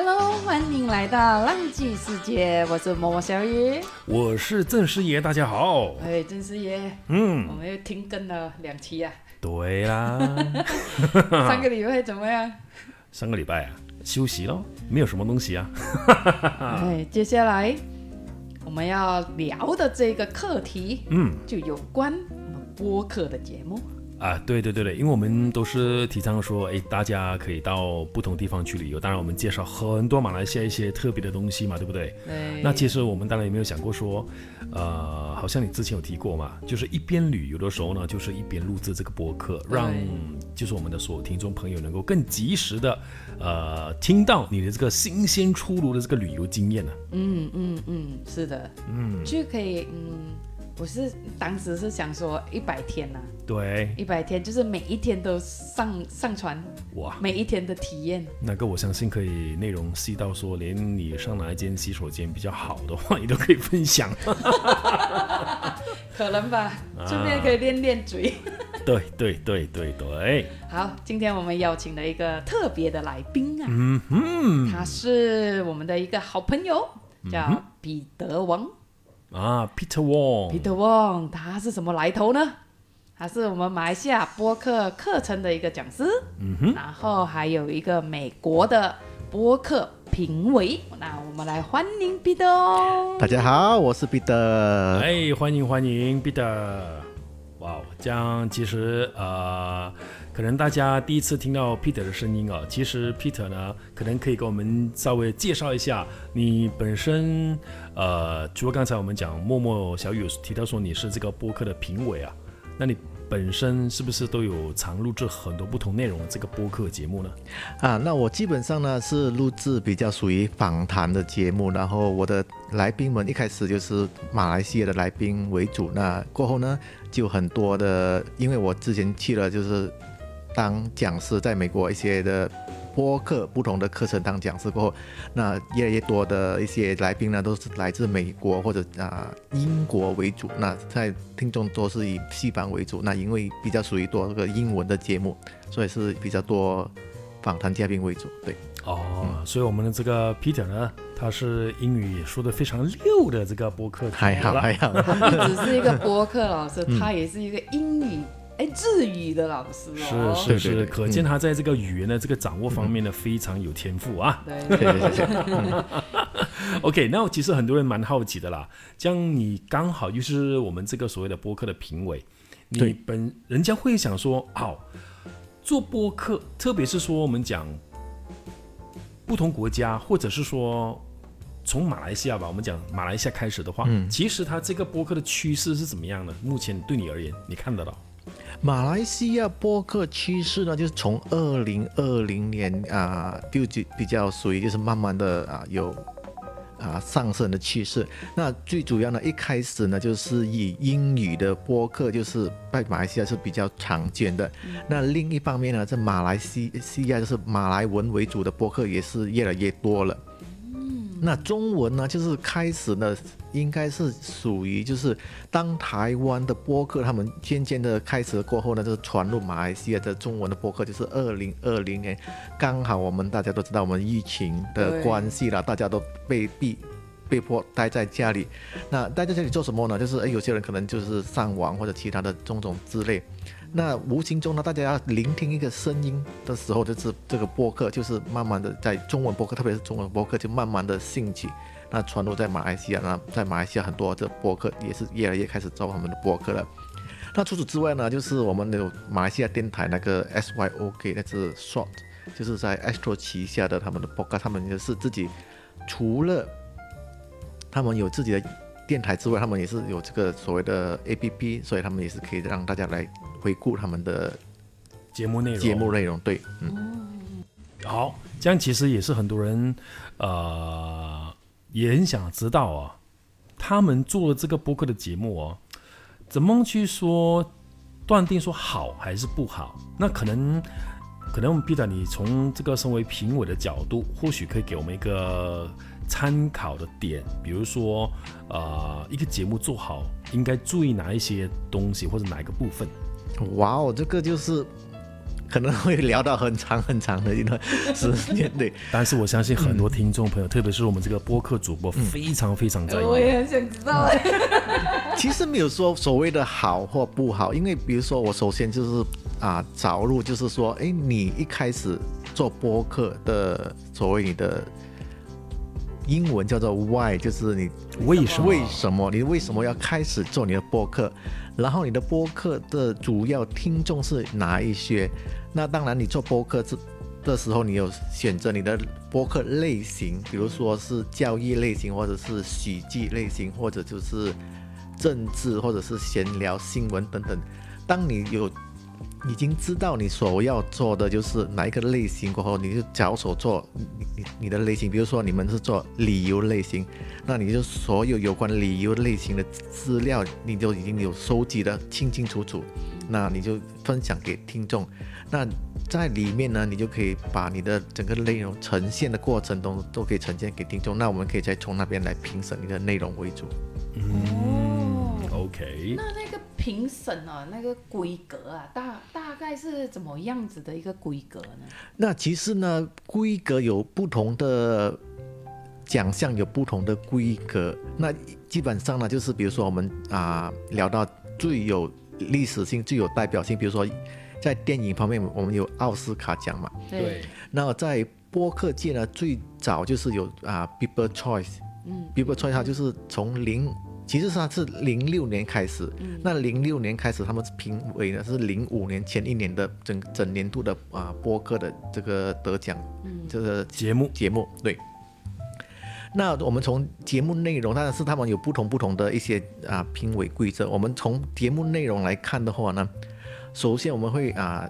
Hello，欢迎来到浪迹世界，我是默默小雨，我是郑师爷，大家好。哎，郑师爷，嗯，我们又停更了两期啊。对啦，上个礼拜怎么样？上个礼拜啊，休息咯，没有什么东西啊。哎，接下来我们要聊的这个课题，嗯，就有关我们播客的节目。啊，对对对对，因为我们都是提倡说，哎，大家可以到不同地方去旅游。当然，我们介绍很多马来西亚一些特别的东西嘛，对不对？对。那其实我们当然也没有想过说，呃，好像你之前有提过嘛，就是一边旅游的时候呢，就是一边录制这个播客，让就是我们的所有听众朋友能够更及时的，呃，听到你的这个新鲜出炉的这个旅游经验呢。嗯嗯嗯，是的，嗯，就可以，嗯。我是当时是想说一百天呐，对，一百天就是每一天都上上传，哇，每一天的体验。那个我相信可以内容细到说，连你上哪一间洗手间比较好的话，你都可以分享。可能吧，顺便可以练练嘴。对对对对对。好，今天我们邀请了一个特别的来宾啊，嗯哼，他是我们的一个好朋友，叫彼得王。啊，Peter Wong，Peter Wong，他是什么来头呢？他是我们马来西亚播客课程的一个讲师，嗯哼，然后还有一个美国的播客评委。那我们来欢迎 Peter 哦。大家好，我是 Peter。哎，欢迎欢迎 Peter。哇，这样其实呃。可能大家第一次听到 Peter 的声音啊，其实 Peter 呢，可能可以给我们稍微介绍一下你本身。呃，除了刚才我们讲默默小雨提到说你是这个播客的评委啊，那你本身是不是都有常录制很多不同内容的这个播客节目呢？啊，那我基本上呢是录制比较属于访谈的节目，然后我的来宾们一开始就是马来西亚的来宾为主，那过后呢就很多的，因为我之前去了就是。当讲师在美国一些的播客不同的课程当讲师过后，那越来越多的一些来宾呢都是来自美国或者啊英国为主，那在听众都是以西方为主，那因为比较属于多个英文的节目，所以是比较多访谈嘉宾为主。对，哦，所以我们的这个 Peter 呢，他是英语说的非常溜的这个播客，还好还好，不只是一个播客老师，他也是一个英语。哎，日语的老师哦，是是是，可见他在这个语言的这个掌握方面呢，非常有天赋啊。对对对。OK，那其实很多人蛮好奇的啦，这样你刚好又是我们这个所谓的播客的评委，你本人家会想说，哦，做播客，特别是说我们讲不同国家，或者是说从马来西亚吧，我们讲马来西亚开始的话，其实它这个播客的趋势是怎么样的？目前对你而言，你看得到？马来西亚播客趋势呢，就是从二零二零年啊，就就比较属于就是慢慢的啊有啊上升的趋势。那最主要呢，一开始呢就是以英语的播客，就是在马来西亚是比较常见的。那另一方面呢，在马来西西亚就是马来文为主的播客也是越来越多了。那中文呢，就是开始呢，应该是属于就是当台湾的播客他们渐渐的开始过后呢，就是传入马来西亚的中文的播客，就是二零二零年，刚好我们大家都知道我们疫情的关系了，大家都被逼被迫待在家里，那待在家里做什么呢？就是诶，有些人可能就是上网或者其他的种种之类。那无形中呢，大家要聆听一个声音的时候，就是这个播客，就是慢慢的在中文播客，特别是中文播客，就慢慢的兴起。那传入在马来西亚，那在马来西亚很多这播客也是越来越开始做他们的播客了。那除此之外呢，就是我们有马来西亚电台那个 SYOK，那是 Short，就是在 Astro 旗下的他们的播客，他们也是自己除了他们有自己的电台之外，他们也是有这个所谓的 APP，所以他们也是可以让大家来。回顾他们的节目内容，节目内容对，嗯，好，这样其实也是很多人，呃，也很想知道啊，他们做了这个播客的节目哦，怎么去说断定说好还是不好？那可能，可能 Peter，你从这个身为评委的角度，或许可以给我们一个参考的点，比如说，呃，一个节目做好应该注意哪一些东西，或者哪一个部分？哇哦，这个就是可能会聊到很长很长的一段时间，对。但是我相信很多听众朋友，特别是我们这个播客主播，非常非常在意。我也很想知道哎。其实没有说所谓的好或不好，因为比如说我首先就是啊，着入就是说，哎，你一开始做播客的所谓你的英文叫做 why，就是你为什么为什么你为什么要开始做你的播客？然后你的播客的主要听众是哪一些？那当然，你做播客这的时候，你有选择你的播客类型，比如说是教育类型，或者是喜剧类型，或者就是政治，或者是闲聊新闻等等。当你有已经知道你所要做的就是哪一个类型过后，你就着手做你你你的类型。比如说你们是做旅游类型，那你就所有有关旅游类型的资料，你就已经有收集的清清楚楚，那你就分享给听众。那在里面呢，你就可以把你的整个内容呈现的过程中都可以呈现给听众。那我们可以再从那边来评审你的内容为主。嗯，OK。那那个评审啊，那个规格啊，大大概是怎么样子的一个规格呢？那其实呢，规格有不同的奖项，有不同的规格。那基本上呢，就是比如说我们啊聊到最有历史性、最有代表性，比如说。在电影方面，我们有奥斯卡奖嘛？对。那在播客界呢，最早就是有啊，People Choice。嗯。People Choice 它就是从零，其实它是零六年开始。嗯。那零六年开始，他们评委呢是零五年前一年的整整年度的啊播客的这个得奖，嗯，这个节目节目对。那我们从节目内容，当然是他们有不同不同的一些啊评委规则。我们从节目内容来看的话呢。首先，我们会啊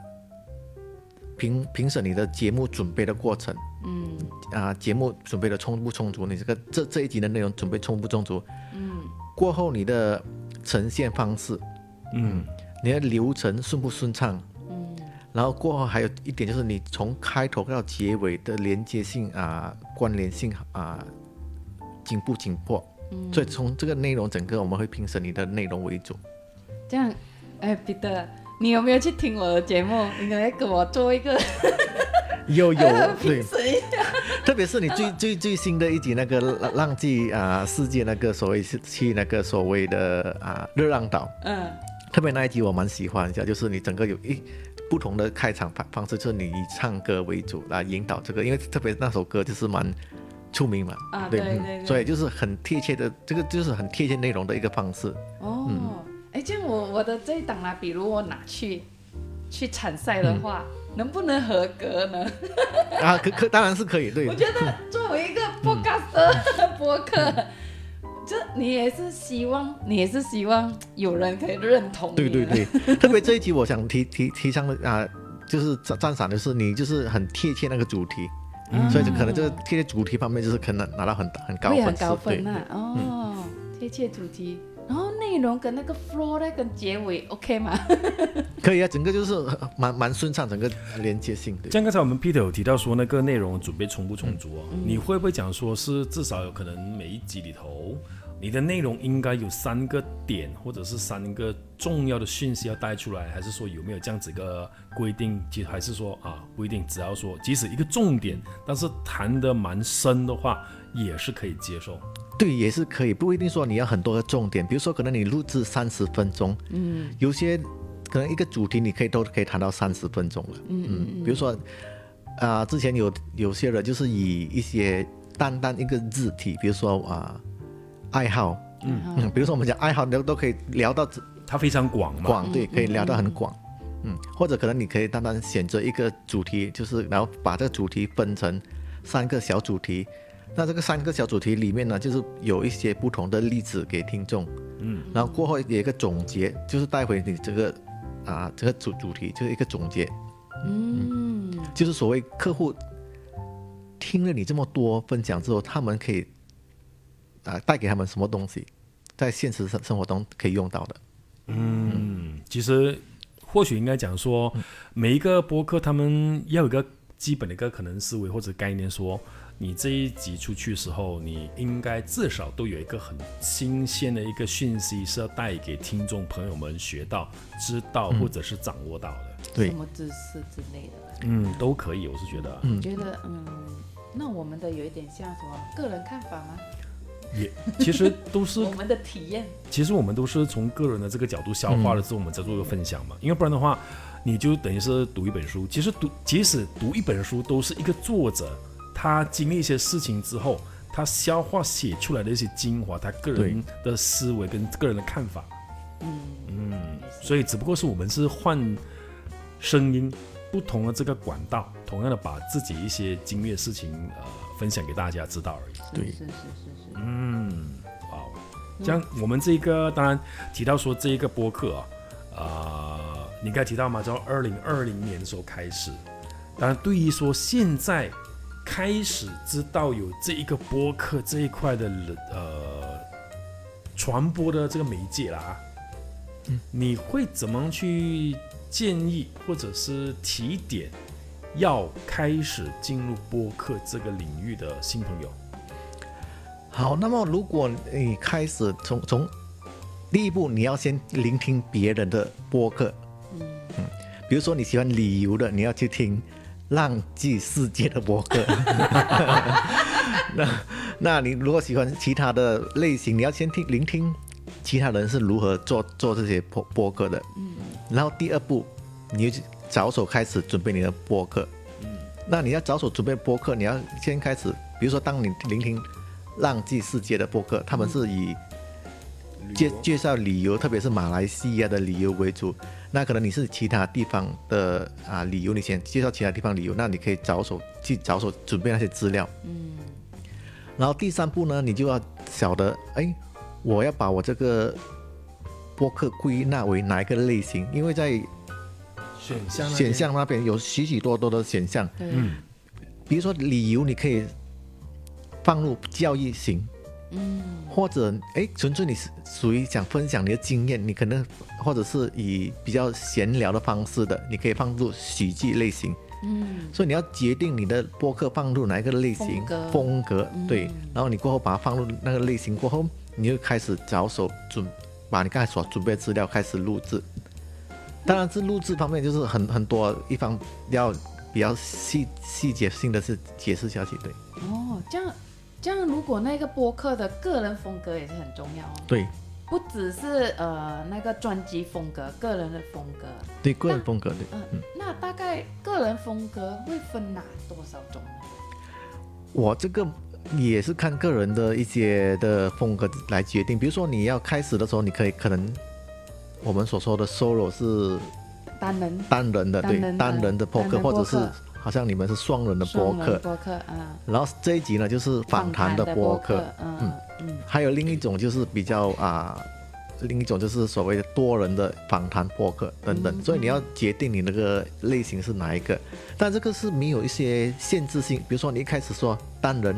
评评审你的节目准备的过程，嗯，啊节目准备的充不充足，你这个这这一集的内容准备充不充足，嗯，过后你的呈现方式，嗯，你的流程顺不顺畅，嗯，然后过后还有一点就是你从开头到结尾的连接性啊关联性啊紧不紧迫，嗯，所以从这个内容整个我们会评审你的内容为主，这样，哎，彼得。你有没有去听我的节目？你来给我做一个有有对，特别是你最最最新的一集那个浪浪迹啊世界那个所谓是去那个所谓的啊热浪岛，嗯，特别那一集我蛮喜欢一下，就是你整个有一不同的开场方方式，就是你以唱歌为主来引导这个，因为特别那首歌就是蛮出名嘛，啊对对对，所以就是很贴切的，这个就是很贴切内容的一个方式，哦。哎，这样我我的这一档啊，比如我拿去去参赛的话，能不能合格呢？啊，可可当然是可以，对。我觉得作为一个播客播客，这你也是希望，你也是希望有人可以认同。对对对，特别这一集，我想提提提倡的啊，就是赞赞赏的是你就是很贴切那个主题，所以就可能这个贴切主题方面就是可能拿到很很高分。很高分啊！哦，贴切主题。内容跟那个 flow 呢，跟结尾 OK 吗？可以啊，整个就是蛮蛮顺畅，整个连接性。像刚才我们 Peter 有提到说那个内容准备充不充足啊？你会不会讲说是至少有可能每一集里头，你的内容应该有三个点，或者是三个重要的讯息要带出来，还是说有没有这样子一个规定？其实还是说啊，不一定，只要说即使一个重点，但是谈得蛮深的话，也是可以接受。对，也是可以，不一定说你要很多个重点。比如说，可能你录制三十分钟，嗯，有些可能一个主题你可以都可以谈到三十分钟了，嗯嗯。比如说，啊，之前有有些人就是以一些单单一个字体，比如说啊，爱好，嗯嗯，比如说我们讲爱好，都都可以聊到，它非常广嘛，广对，可以聊到很广，嗯，或者可能你可以单单选择一个主题，就是然后把这个主题分成三个小主题。那这个三个小主题里面呢，就是有一些不同的例子给听众，嗯，然后过后有一个总结，就是带回你这个啊这个主主题就是一个总结，嗯，就是所谓客户听了你这么多分享之后，他们可以啊带给他们什么东西，在现实生生活中可以用到的，嗯，其实或许应该讲说，每一个播客他们要有一个基本的一个可能思维或者概念说。你这一集出去的时候，你应该至少都有一个很新鲜的一个讯息是要带给听众朋友们学到、知道或者是掌握到的。对什，么知识之类的。嗯，都可以，我是觉得觉得，嗯，那我们的有一点像什么个人看法吗？也其实都是 我们的体验，其实我们都是从个人的这个角度消化了之后，我们再做一个分享嘛。因为不然的话，你就等于是读一本书。其实读，即使读一本书，都是一个作者他经历一些事情之后，他消化写出来的一些精华，他个人的思维跟个人的看法。嗯嗯所以只不过是我们是换声音，不同的这个管道，同样的把自己一些经历的事情呃分享给大家知道而已。对是是是是是，嗯，哇哦，这样我们这个当然提到说这一个播客啊，啊、你刚才提到嘛，从二零二零年的时候开始，当然对于说现在开始知道有这一个播客这一块的人呃传播的这个媒介啦，你会怎么去建议或者是提点要开始进入播客这个领域的新朋友？好，那么如果你开始从从第一步，你要先聆听别人的播客，嗯比如说你喜欢旅游的，你要去听《浪迹世界》的博客。那那你如果喜欢其他的类型，你要先听聆听其他人是如何做做这些播播客的。嗯，然后第二步，你就着手开始准备你的播客。嗯，那你要着手准备播客，你要先开始，比如说当你聆听。浪迹世界的播客，他们是以介介绍旅游，特别是马来西亚的旅游为主。那可能你是其他地方的啊理由，你先介绍其他地方理由，那你可以着手去着手准备那些资料。嗯。然后第三步呢，你就要晓得，哎，我要把我这个播客归纳为哪一个类型，因为在选项选项那边有许许多多的选项，嗯比如说理由，你可以放入教育型，嗯。或者哎，纯粹你是属于想分享你的经验，你可能或者是以比较闲聊的方式的，你可以放入喜剧类型。嗯。所以你要决定你的播客放入哪一个类型风格。风格嗯。对，然后你过后把它放入那个类型过后，你就开始着手准把你刚才所准备的资料开始录制。当然是录制方面，就是很很多一方要比较细细节性的是解释下去，对。哦，这样这样，如果那个播客的个人风格也是很重要哦，对不只是呃那个专辑风格，个人的风格，对个人风格对。嗯，那大概个人风格会分哪多少种呢？我这个也是看个人的一些的风格来决定。比如说你要开始的时候，你可以可能我们所说的 solo 是单人单人的，对单人的播客，或者是好像你们是双人的播客。播客啊，然后这一集呢就是访谈的播客，嗯嗯还有另一种就是比较啊。另一种就是所谓的多人的访谈播客等等，嗯所以你要决定你那个类型是哪一个，但这个是没有一些限制性，比如说你一开始说单人，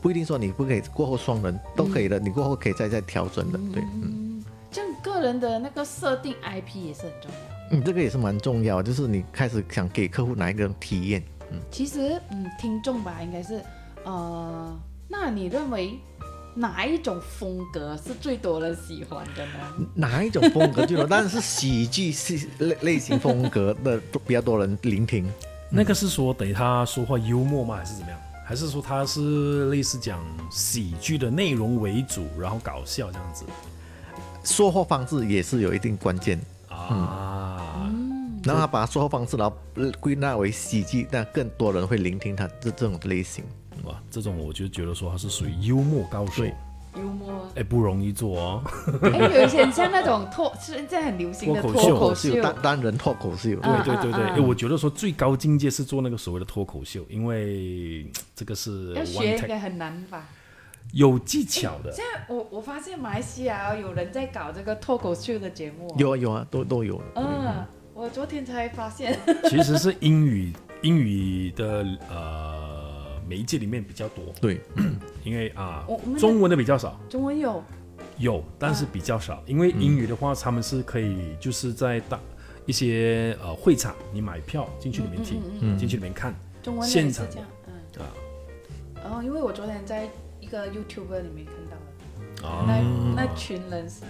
不一定说你不可以过后双人都可以的，你过后可以再再调整的，对，嗯嗯，这样个人的那个设定 IP 也是很重要。嗯，这个也是蛮重要，就是你开始想给客户哪一个体验，嗯其实，嗯，听众吧，应该是，呃，那你认为哪一种风格是最多人喜欢的呢？哪一种风格最多？当然是喜剧系类类型风格的都比较多人聆听。那个是说等于他说话幽默吗？还是怎么样？还是说他是类似讲喜剧的内容为主，然后搞笑这样子说话方式也是有一定关键，啊？然后他把说话方式然后呃归纳为喜剧，但更多人会聆听他这这种类型。哇，这种我就觉得说他是属于幽默高手，幽默，哎，不容易做哦。哎，有一些很像那种脱，现在很流行的脱口秀脱口秀，单单人脱口秀，啊对对对对，啊哎，我觉得说最高境界是做那个所谓的脱口秀，因为这个是要学应该很难吧？有技巧的。现在我我发现马来西亚有人在搞这个脱口秀的节目。哦，有啊有啊，都都有。嗯，我昨天才发现，其实是英语英语的呃媒介里面比较多，对，因为啊中文的比较少，中文有，有但是比较少，因为英语的话他们是可以就是在大一些呃会场你买票进去里面听，进去里面看中文现场嗯，啊。然后因为我昨天在一个 YouTube 里面看到的，哦，那那群人是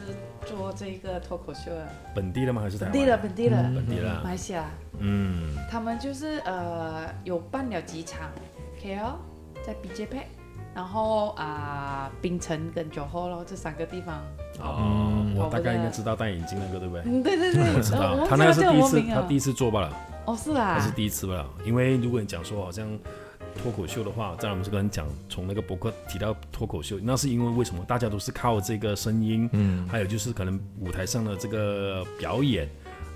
做这个脱口秀的，本地的吗？还是台湾？本地的本地的，本地的马。来西亚，嗯，他们就是呃有办了几场 KL 在 BJP，然后啊、槟城跟九后咯这三个地方。哦，我大概应该知道戴眼镜那个，对不对？嗯，对对对，我知道，他那个是第一次，忘记叫什么名啊他第一次做罢了，哦是啦，他是第一次罢了。因为如果你讲说好像脱口秀的话，在我们这个人讲从那个博客提到脱口秀，那是因为为什么？大家都是靠这个声音，嗯，还有就是可能舞台上的这个表演。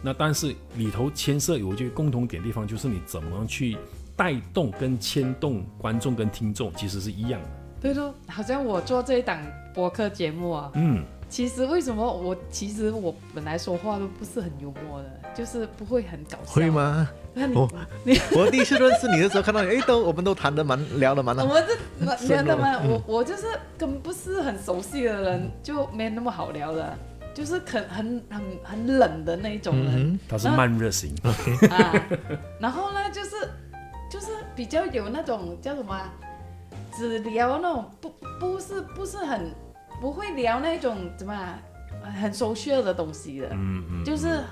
那但是里头牵涉有一句共同点地方，就是你怎么去带动跟牵动观众跟听众，其实是一样的。对咯，好像我做这一档博客节目啊，嗯，其实为什么我其实我本来说话都不是很幽默的，就是不会很搞笑。会？吗？那你、哦 我第一次认识你的时候，看到你，哎，都我们都谈得蛮聊的蛮我们这深入聊的嘛，嗯 我我就是跟不是很熟悉的人就没那么好聊的，就是很很很很冷的那一种人。嗯他是慢热型，啊，然后呢，就是就是比较有那种叫什么、啊，只聊那种不不是不是很不会聊那种怎么、啊、很 social 的东西的，嗯嗯，就是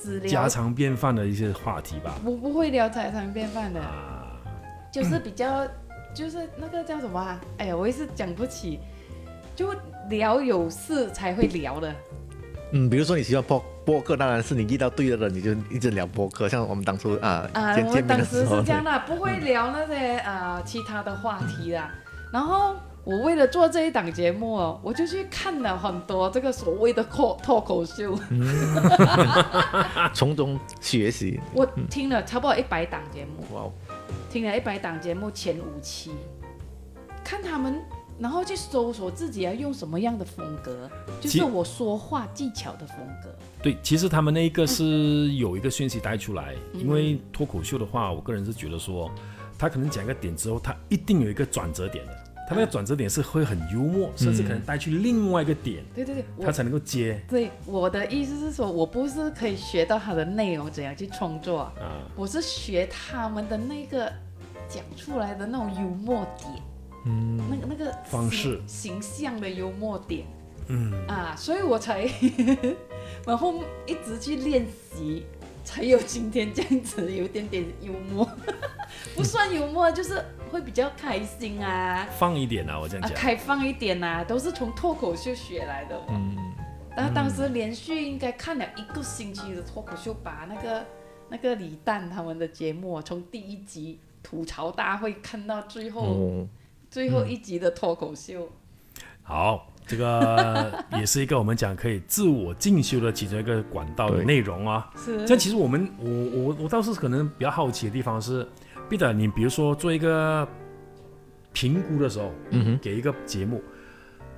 只聊家常便饭的一些话题吧。不不会聊家常便饭的，啊，就是比较就是那个叫什么、啊？哎呀，我也是讲不起，就聊有事才会聊的。嗯，比如说你喜欢播播客，当然是你遇到对的人，你就一直聊播客。像我们当初啊啊，见见面我们当的时候是这，样的，不会聊那些呃其他的话题的。然后我为了做这一档节目哦，我就去看了很多这个所谓的脱脱口秀，从中学习。我听了差不多一百档节目，哇哦，听了一百档节目前五期，看他们。然后去搜索自己要用什么样的风格，就是我说话技巧的风格。对，其实他们那一个是有一个讯息带出来，嗯因为脱口秀的话，我个人是觉得说，他可能讲一个点之后，他一定有一个转折点的，他那个转折点是会很幽默，甚至可能带去另外一个点，对对对，他才能够接。对我的意思是说，我不是可以学到他的内容怎样去创作，啊。我是学他们的那个讲出来的那种幽默点，嗯，那个那个方式。形形象的幽默点嗯，啊，所以我才 然后一直去练习，才有今天这样子有点点幽默，不算幽默，就是会比较开心啊。放一点啊，我这样啊，讲。开放一点啊、都是从脱口秀学来的、嗯，然后当时连续应该看了一个星期的脱口秀，把那个那个李诞他们的节目啊，从第一集吐槽大会看到最后、哦，最后一集的脱口秀。好，这个 也是一个我们讲可以自我进修的其中一个管道的对内容啊。是这其实我们我我我倒是可能比较好奇的地方是，Peter，你比如说做一个评估的时候，嗯哼，给一个节目，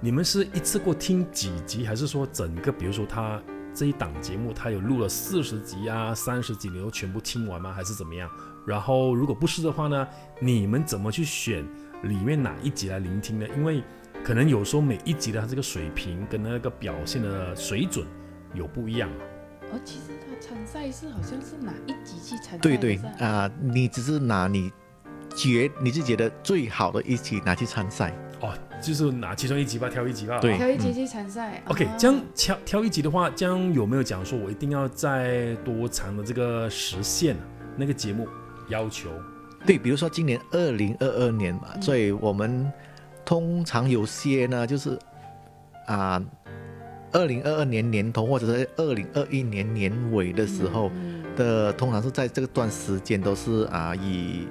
你们是一次过听几集，还是说整个比如说他这一档节目他有录了四十集啊、三十集，你都全部听完吗？还是怎么样？然后如果不是的话呢，你们怎么去选里面哪一集来聆听呢？因为可能有时候每一集的它这个水平跟那个表现的水准有不一样啊。哦，其实他参赛是好像是哪一集去参赛？对对啊、你只是拿你觉你是觉得最好的一集拿去参赛。哦，就是拿其中一集吧，挑一集吧。对挑一集去参赛。OK，啊这样挑挑一集的话，这样有没有讲说我一定要在多长的这个时限啊那个节目要求？对，比如说今年二零二二年嘛，所以我们通常有些呢，就是啊，二零二二年年头或者是二零二一年年尾的时候的，通常是在这段时间都是啊以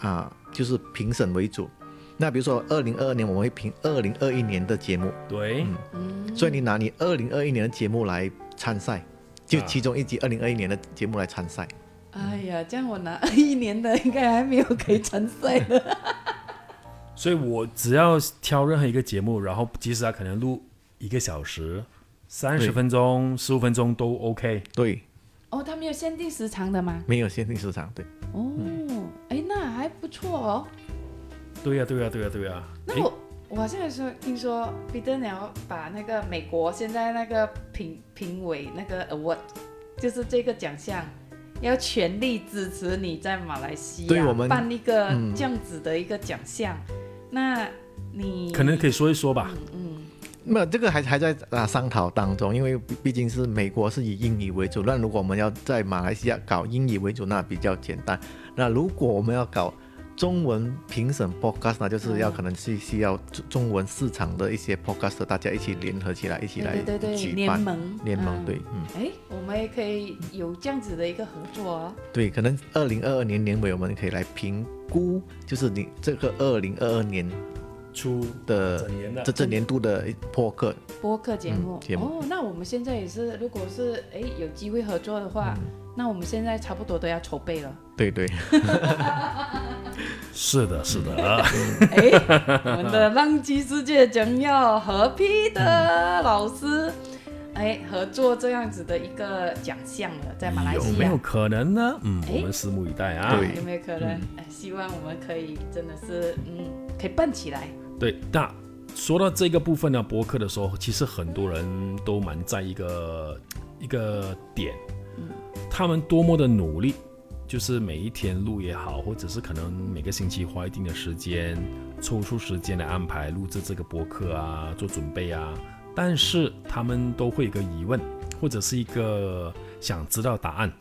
啊就是评审为主。那比如说二零二二年我们会评二零二一年的节目，对，嗯所以你拿你二零二一年的节目来参赛，就啊其中一集二零二一年的节目来参赛。哎呀，这样我拿一年的应该还没有可以参赛的。所以我只要挑任何一个节目，然后即使他可能录一个小时、三十分钟、十五分钟都 OK。对，哦，他没有限定时长的吗？没有限定时长，对。哦，哎，那还不错哦。对呀、对呀、对呀、对呀、诶那我我好像有说听说彼得你要把那个美国现在那个评评委那个 award，就是这个奖项，要全力支持你在马来西亚对我们办一个嗯这样子的一个奖项。那你可能可以说一说吧。那这个还还在啊商讨当中，因为毕毕竟是美国是以英语为主，那如果我们要在马来西亚搞英语为主，那比较简单。那如果我们要搞中文评审 podcast 呢，就是要可能是需要中中文市场的一些 podcast，大家一起联合起来，一起来对对联盟联盟嗯对，嗯，哎，我们也可以有这样子的一个合作啊。对，可能二零二二年年尾我们可以来评估，就是你这个二零二二年出的整年的。这这年度的播客，播客节目,、嗯节目。哦，那我们现在也是，如果是哎有机会合作的话，嗯。那我们现在差不多都要筹备了。对对，是的，是的，哎，我们的浪迹世界将要和 P 的老师？哎合作这样子的一个奖项了，在马来西亚。有没有可能呢？嗯，哎我们拭目以待啊。对。有没有可能？哎，希望我们可以真的是嗯，可以办起来。对，那说到这个部分呢，播客的时候，其实很多人都蛮在一个一个点，他们多么的努力，就是每一天录也好，或者是可能每个星期花一定的时间，抽出时间来安排录制这个播客啊，做准备啊，但是他们都会有个疑问，或者是一个想知道答案。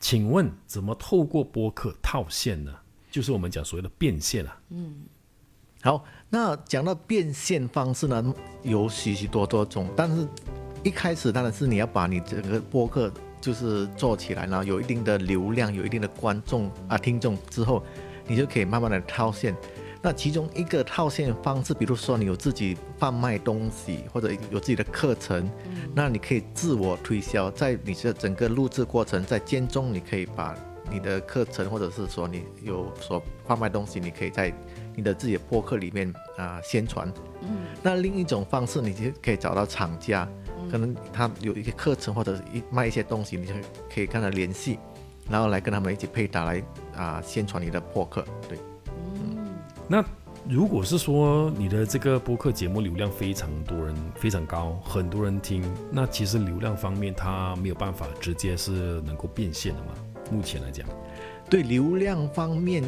请问怎么透过播客套现呢？就是我们讲所谓的变现啊。嗯好，那讲到变现方式呢，有许许多多种，但是一开始当然是你要把你整个播客就是做起来，然后有一定的流量，有一定的观众啊听众之后，你就可以慢慢的套现。那其中一个套现方式，比如说你有自己贩卖东西，或者有自己的课程，那你可以自我推销，在你的整个录制过程，在间中你可以把你的课程，或者是说你有所贩卖东西，你可以在你的自己的播客里面啊、宣传。嗯，那另一种方式，你就可以找到厂家，可能他有一些课程或者一卖一些东西，你就可以跟他联系，然后来跟他们一起配搭来啊、宣传你的播客。对，嗯那如果是说你的这个播客节目流量非常多人非常高，很多人听，那其实流量方面它没有办法直接是能够变现的嘛？目前来讲，对流量方面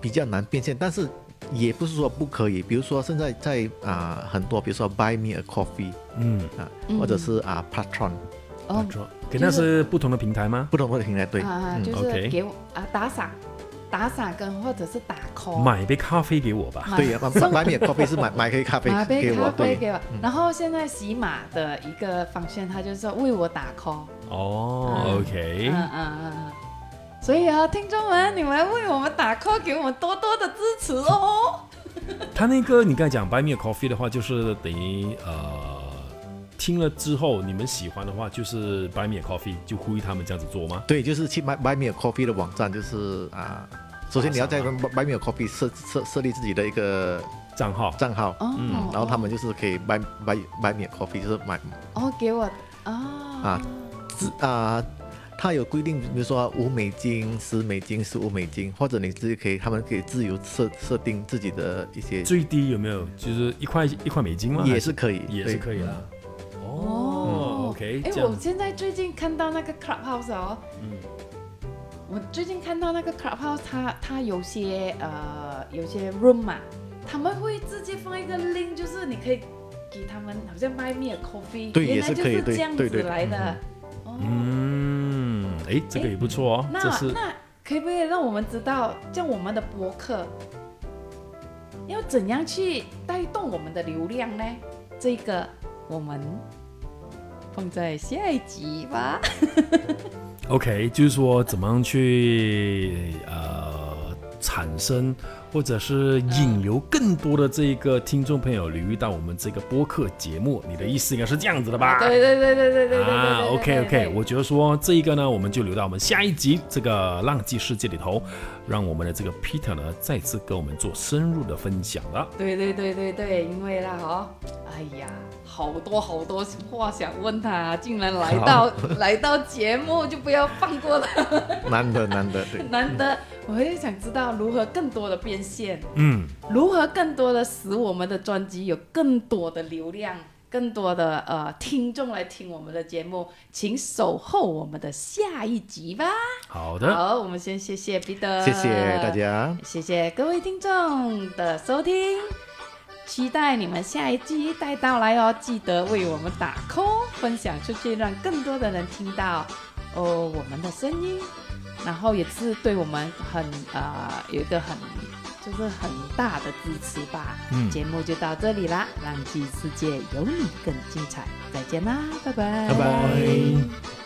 比较难变现，但是也不是说不可以。比如说现在在啊、很多，比如说 Buy Me a Coffee 嗯，啊，或者是啊 Patron 哦，给那是不同的平台吗？不同的平台，对，就是 OK 给我啊打赏，打赏跟或者是打 call，买杯咖啡给我吧。对呀、啊、送，Buy Me a Coffee 是买 买杯咖啡买杯给我，对，咖啡给我。然后现在喜马的一个方向，它就是说为我打 call。哦嗯，OK，嗯嗯嗯嗯。所以啊，听众们，你们为我们打 call，给我们多多的支持哦。他那个你刚才讲 Buy Me a Coffee 的话，就是等于呃，听了之后你们喜欢的话，就是 Buy Me a Coffee 就呼吁他们这样子做吗？对，就是去 Buy Buy Me a Coffee 的网站，就是啊，首先你要在 Buy Me a Coffee 设设设立自己的一个账号。账号，哦，嗯，然后他们就是可以 Buy Buy Buy Me a Coffee，就是买哦给我啊。啊自啊，它有规定，比如说五美金、十美金、十五美金，或者你自己可以，他们可以自由设设定自己的一些，最低有没有？就是一块一块美金吗？也是可以，也是可以啦。哦哦，OK，哎，我现在最近看到那个 Clubhouse 哦，嗯我最近看到那个 Clubhouse，它它有些呃有些 room 嘛，他们会直接放一个 link，就是你可以给他们好像 buy me a coffee，对原来就也是可以这样子对对对来的。哦，嗯，哎，这个也不错哦，那这是那可不可以让我们知道，像我们的博客要怎样去带动我们的流量呢？这个我们放在下一集吧。OK，就是说怎么样去呃产生或者是引流更多的这个听众朋友留意到我们这个播客节目，你的意思应该是这样子的吧？对对对对对对啊，OK OK，我觉得说这一个呢，我们就留到我们下一集这个浪迹世界里头，让我们的这个 Peter 呢再次跟我们做深入的分享了。对对对对对，因为那哈，哎呀，好多好多话想问他，竟然来到 来到节目就不要放过了，难得难得，难得，我也想知道如何更多的变。现，嗯，如何更多的使我们的专辑有更多的流量，更多的呃听众来听我们的节目，请守候我们的下一集吧。好的，好，我们先谢谢彼得，谢谢大，家。谢谢各位听众的收听，期待你们下一季带到来哦，记得为我们打 call，分享出去，让更多的人听到哦我们的声音，然后也是对我们很呃有一个很就是很大的支持吧。嗯节目就到这里啦，让记世界有你更精彩，再见啦，拜拜，拜拜。